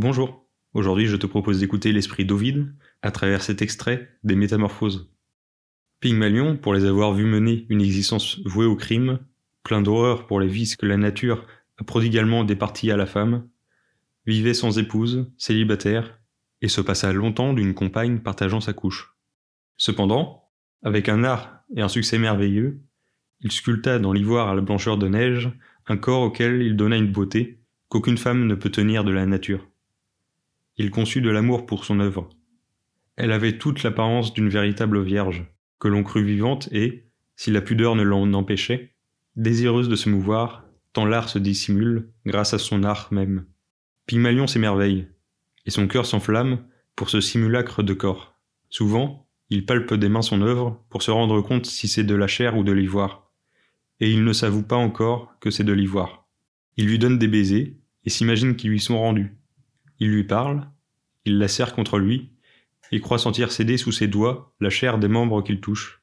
Bonjour, aujourd'hui je te propose d'écouter l'esprit d'Ovide à travers cet extrait des Métamorphoses. Pygmalion, pour les avoir vus mener une existence vouée au crime, plein d'horreur pour les vices que la nature a prodigalement départis à la femme, vivait sans épouse, célibataire, et se passa longtemps d'une compagne partageant sa couche. Cependant, avec un art et un succès merveilleux, il sculpta dans l'ivoire à la blancheur de neige un corps auquel il donna une beauté qu'aucune femme ne peut tenir de la nature. Il conçut de l'amour pour son œuvre. Elle avait toute l'apparence d'une véritable vierge, que l'on crut vivante et, si la pudeur ne l'en empêchait, désireuse de se mouvoir, tant l'art se dissimule grâce à son art même. Pygmalion s'émerveille, et son cœur s'enflamme pour ce simulacre de corps. Souvent, il palpe des mains son œuvre pour se rendre compte si c'est de la chair ou de l'ivoire et il ne s'avoue pas encore que c'est de l'ivoire. Il lui donne des baisers et s'imagine qu'ils lui sont rendus. Il lui parle, il la serre contre lui, et croit sentir céder sous ses doigts la chair des membres qu'il touche.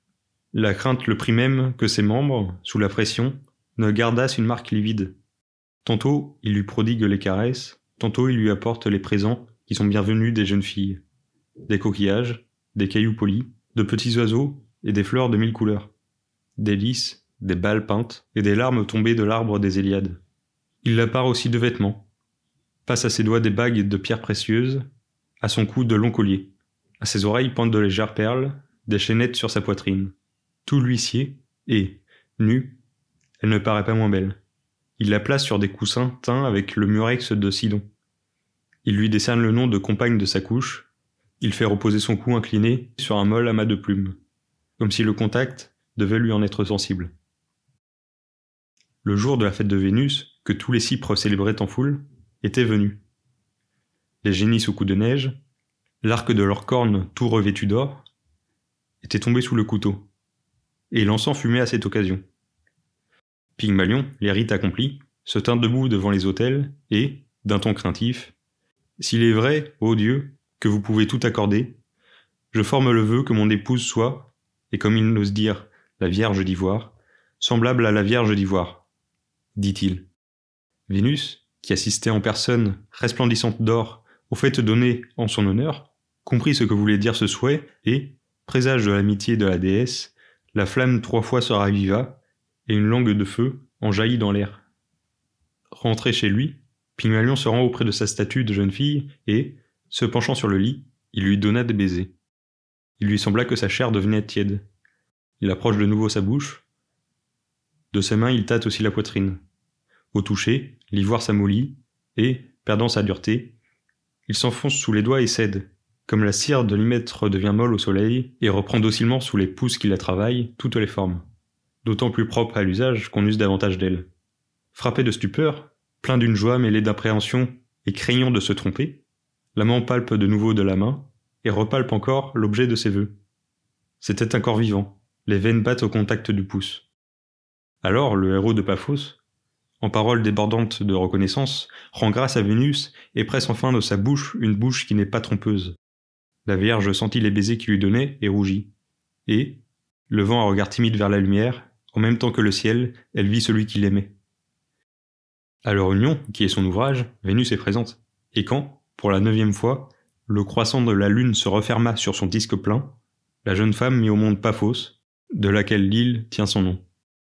La crainte le prit même que ses membres, sous la pression, ne gardassent une marque livide. Tantôt il lui prodigue les caresses, tantôt il lui apporte les présents qui sont bienvenus des jeunes filles. Des coquillages, des cailloux polis, de petits oiseaux et des fleurs de mille couleurs. Des lys, des balles peintes et des larmes tombées de l'arbre des Éliades. Il la part aussi de vêtements, passe à ses doigts des bagues de pierres précieuses, à son cou de longs colliers, à ses oreilles pendent de légères perles, des chaînettes sur sa poitrine. Tout l'huissier, et, nue, elle ne paraît pas moins belle. Il la place sur des coussins teints avec le murex de Sidon. Il lui décerne le nom de compagne de sa couche. Il fait reposer son cou incliné sur un molle amas de plumes, comme si le contact devait lui en être sensible. Le jour de la fête de Vénus, que tous les cypres célébraient en foule, était venu. Les génies sous coup de neige, l'arc de leurs cornes tout revêtu d'or, était tombé sous le couteau, et l'encens fumait à cette occasion. Pygmalion, les rites accomplis, se tint debout devant les autels, et, d'un ton craintif, S'il est vrai, ô Dieu, que vous pouvez tout accorder, je forme le vœu que mon épouse soit, et comme il n'ose dire, la Vierge d'Ivoire, semblable à la Vierge d'Ivoire, dit-il. Vénus, qui assistait en personne, resplendissante d'or, aux fêtes données en son honneur, comprit ce que voulait dire ce souhait, et, présage de l'amitié de la déesse, la flamme trois fois se raviva, et une langue de feu en jaillit dans l'air. Rentré chez lui, Pygmalion se rend auprès de sa statue de jeune fille, et, se penchant sur le lit, il lui donna des baisers. Il lui sembla que sa chair devenait tiède. Il approche de nouveau sa bouche, de ses mains, il tâte aussi la poitrine. Au toucher, l'ivoire s'amollit, et, perdant sa dureté, il s'enfonce sous les doigts et cède, comme la cire de l'imètre devient molle au soleil et reprend docilement sous les pouces qui la travaillent toutes les formes, d'autant plus propre à l'usage qu'on use davantage d'elle. Frappé de stupeur, plein d'une joie mêlée d'appréhension et craignant de se tromper, l'amant palpe de nouveau de la main et repalpe encore l'objet de ses vœux. C'était un corps vivant, les veines battent au contact du pouce. Alors le héros de Paphos, en paroles débordantes de reconnaissance, rend grâce à Vénus et presse enfin de sa bouche une bouche qui n'est pas trompeuse. La Vierge sentit les baisers qu'il lui donnait et rougit. Et, levant un regard timide vers la lumière, en même temps que le ciel, elle vit celui qu'il aimait. À leur union, qui est son ouvrage, Vénus est présente. Et quand, pour la neuvième fois, le croissant de la lune se referma sur son disque plein, la jeune femme mit au monde Paphos, de laquelle l'île tient son nom.